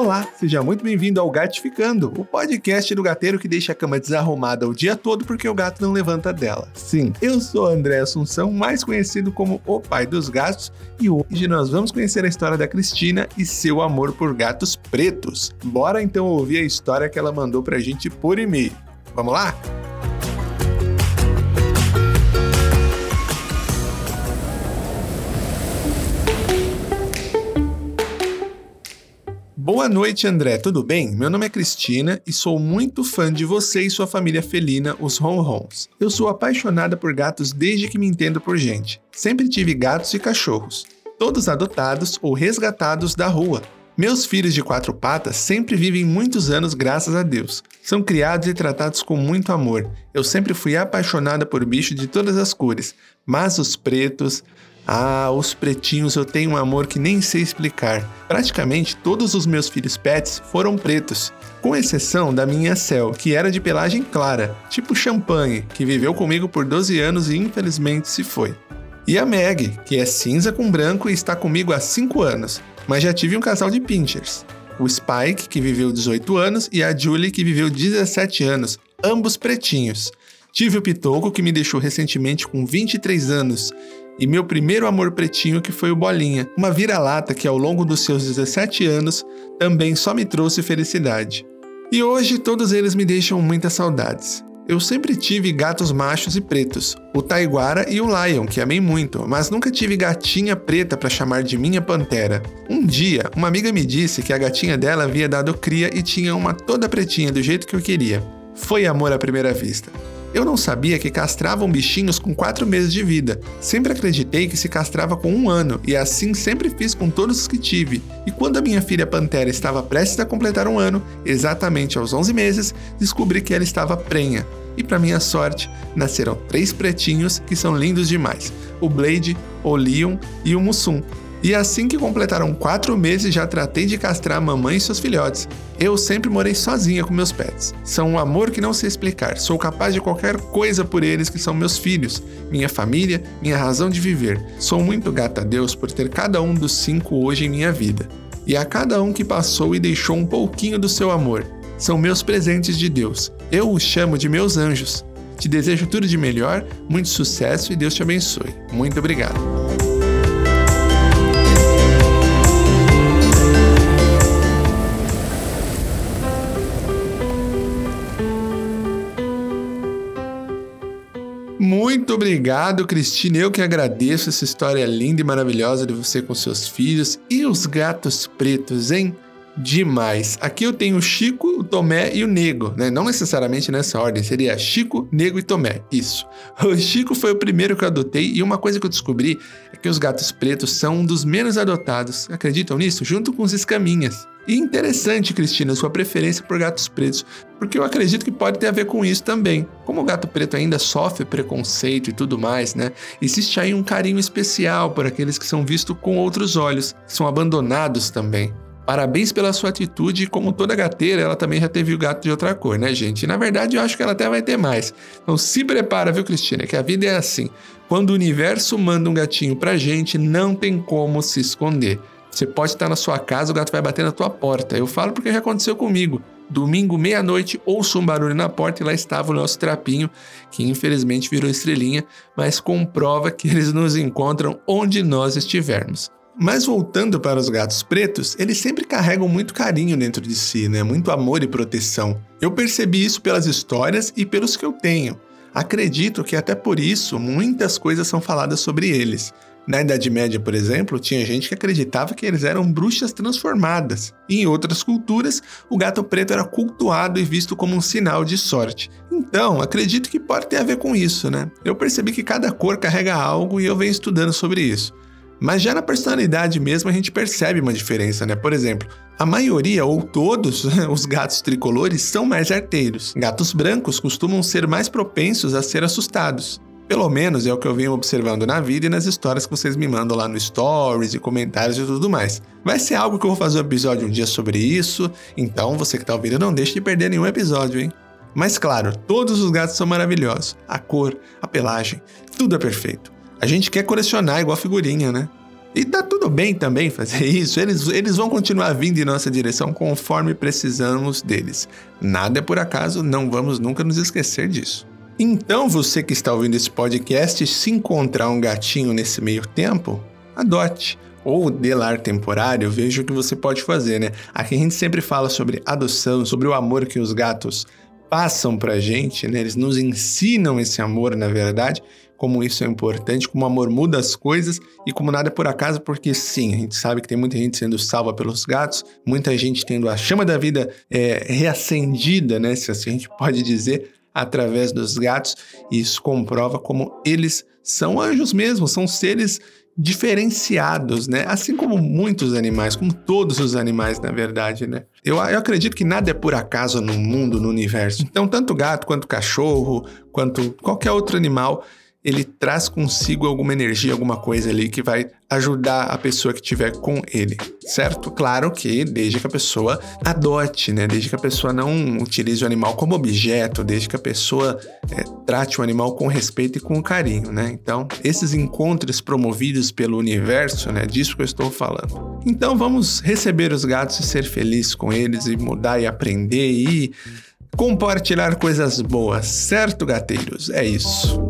Olá, seja muito bem-vindo ao Gatificando, o podcast do gateiro que deixa a cama desarrumada o dia todo porque o gato não levanta dela. Sim, eu sou André Assunção, mais conhecido como o pai dos gatos, e hoje nós vamos conhecer a história da Cristina e seu amor por gatos pretos. Bora então ouvir a história que ela mandou pra gente por e-mail. Vamos lá? Boa noite, André. Tudo bem? Meu nome é Cristina e sou muito fã de você e sua família felina, os Ronrons. Eu sou apaixonada por gatos desde que me entendo por gente. Sempre tive gatos e cachorros, todos adotados ou resgatados da rua. Meus filhos de quatro patas sempre vivem muitos anos, graças a Deus. São criados e tratados com muito amor. Eu sempre fui apaixonada por bicho de todas as cores, mas os pretos, ah, os pretinhos eu tenho um amor que nem sei explicar. Praticamente todos os meus filhos pets foram pretos, com exceção da minha Cel, que era de pelagem clara, tipo champanhe, que viveu comigo por 12 anos e infelizmente se foi. E a Meg, que é cinza com branco e está comigo há 5 anos, mas já tive um casal de pinchers. O Spike, que viveu 18 anos, e a Julie, que viveu 17 anos, ambos pretinhos. Tive o Pitoco, que me deixou recentemente com 23 anos, e meu primeiro amor pretinho que foi o Bolinha, uma vira-lata que ao longo dos seus 17 anos também só me trouxe felicidade. E hoje todos eles me deixam muitas saudades. Eu sempre tive gatos machos e pretos, o Taiguara e o Lion, que amei muito, mas nunca tive gatinha preta para chamar de minha pantera. Um dia, uma amiga me disse que a gatinha dela havia dado cria e tinha uma toda pretinha do jeito que eu queria. Foi amor à primeira vista. Eu não sabia que castravam bichinhos com 4 meses de vida. Sempre acreditei que se castrava com um ano, e assim sempre fiz com todos os que tive. E quando a minha filha Pantera estava prestes a completar um ano, exatamente aos 11 meses, descobri que ela estava prenha. E para minha sorte, nasceram três pretinhos que são lindos demais: o Blade, o Leon e o Mussum. E assim que completaram quatro meses, já tratei de castrar a mamãe e seus filhotes. Eu sempre morei sozinha com meus pets. São um amor que não sei explicar. Sou capaz de qualquer coisa por eles que são meus filhos, minha família, minha razão de viver. Sou muito grata a Deus por ter cada um dos cinco hoje em minha vida. E a cada um que passou e deixou um pouquinho do seu amor. São meus presentes de Deus. Eu os chamo de meus anjos. Te desejo tudo de melhor, muito sucesso e Deus te abençoe. Muito obrigado. Muito obrigado, Cristina. Eu que agradeço essa história linda e maravilhosa de você com seus filhos e os gatos pretos, hein? Demais. Aqui eu tenho o Chico, o Tomé e o Nego, né? Não necessariamente nessa ordem, seria Chico, Nego e Tomé. Isso. O Chico foi o primeiro que eu adotei e uma coisa que eu descobri é que os gatos pretos são um dos menos adotados. Acreditam nisso? Junto com os escaminhas. E interessante, Cristina, sua preferência por gatos pretos, porque eu acredito que pode ter a ver com isso também. Como o gato preto ainda sofre preconceito e tudo mais, né? Existe aí um carinho especial por aqueles que são vistos com outros olhos, que são abandonados também. Parabéns pela sua atitude, como toda gateira, ela também já teve o gato de outra cor, né, gente? E, na verdade, eu acho que ela até vai ter mais. Então se prepara, viu, Cristina? Que a vida é assim. Quando o universo manda um gatinho pra gente, não tem como se esconder. Você pode estar na sua casa, o gato vai bater na tua porta. Eu falo porque já aconteceu comigo. Domingo, meia-noite, ouço um barulho na porta e lá estava o nosso trapinho, que infelizmente virou estrelinha, mas comprova que eles nos encontram onde nós estivermos. Mas voltando para os gatos pretos, eles sempre carregam muito carinho dentro de si, né? Muito amor e proteção. Eu percebi isso pelas histórias e pelos que eu tenho. Acredito que até por isso muitas coisas são faladas sobre eles. Na Idade Média, por exemplo, tinha gente que acreditava que eles eram bruxas transformadas. E em outras culturas, o gato preto era cultuado e visto como um sinal de sorte. Então, acredito que pode ter a ver com isso, né? Eu percebi que cada cor carrega algo e eu venho estudando sobre isso. Mas já na personalidade mesmo a gente percebe uma diferença, né? Por exemplo, a maioria ou todos os gatos tricolores são mais arteiros. Gatos brancos costumam ser mais propensos a ser assustados. Pelo menos é o que eu venho observando na vida e nas histórias que vocês me mandam lá no stories e comentários e tudo mais. Vai ser algo que eu vou fazer um episódio um dia sobre isso, então você que tá ouvindo não deixe de perder nenhum episódio, hein? Mas claro, todos os gatos são maravilhosos. A cor, a pelagem, tudo é perfeito. A gente quer colecionar igual figurinha, né? E tá tudo bem também fazer isso, eles, eles vão continuar vindo em nossa direção conforme precisamos deles. Nada é por acaso, não vamos nunca nos esquecer disso. Então, você que está ouvindo esse podcast, se encontrar um gatinho nesse meio tempo, adote. Ou dê lar temporário, veja o que você pode fazer, né? Aqui a gente sempre fala sobre adoção, sobre o amor que os gatos passam pra gente, né? Eles nos ensinam esse amor, na verdade, como isso é importante, como o amor muda as coisas e como nada é por acaso, porque sim, a gente sabe que tem muita gente sendo salva pelos gatos, muita gente tendo a chama da vida é, reacendida, né? Se assim a gente pode dizer, através dos gatos, e isso comprova como eles são anjos mesmo, são seres diferenciados, né? Assim como muitos animais, como todos os animais, na verdade, né? Eu, eu acredito que nada é por acaso no mundo, no universo. Então, tanto gato quanto cachorro, quanto qualquer outro animal, ele traz consigo alguma energia, alguma coisa ali que vai ajudar a pessoa que estiver com ele, certo? Claro que desde que a pessoa adote, né? Desde que a pessoa não utilize o animal como objeto, desde que a pessoa é, trate o animal com respeito e com carinho, né? Então, esses encontros promovidos pelo universo, né? Disso que eu estou falando. Então, vamos receber os gatos e ser felizes com eles e mudar e aprender e compartilhar coisas boas, certo, gateiros? É isso.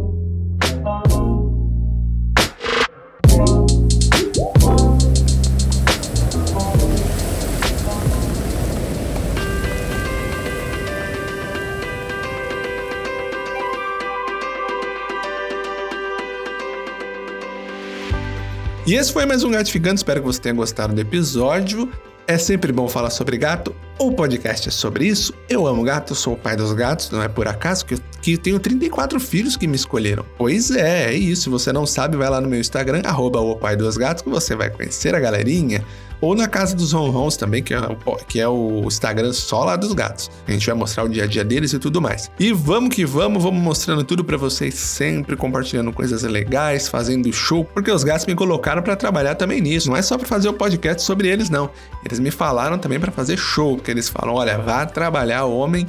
E esse foi mais um Gatificando, espero que você tenha gostado do episódio. É sempre bom falar sobre gato. O podcast é sobre isso. Eu amo gato, sou o pai dos gatos, não é por acaso que que tenho 34 filhos que me escolheram. Pois é, é isso. Se você não sabe, vai lá no meu Instagram, arroba o pai dos gatos, que você vai conhecer a galerinha ou na Casa dos Ronrons também, que é, que é o Instagram só lá dos gatos. A gente vai mostrar o dia a dia deles e tudo mais. E vamos que vamos, vamos mostrando tudo para vocês, sempre compartilhando coisas legais, fazendo show, porque os gatos me colocaram para trabalhar também nisso. Não é só para fazer o podcast sobre eles, não. Eles me falaram também para fazer show, porque eles falam: olha, vá trabalhar, homem,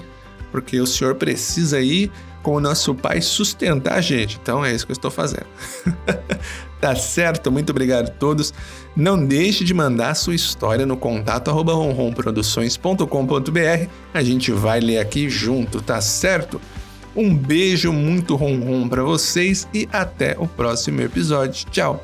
porque o senhor precisa ir com o nosso pai sustentar a gente. Então é isso que eu estou fazendo. Tá certo? Muito obrigado a todos. Não deixe de mandar sua história no contato ronronproduções.com.br. A gente vai ler aqui junto, tá certo? Um beijo muito ronron para vocês e até o próximo episódio. Tchau!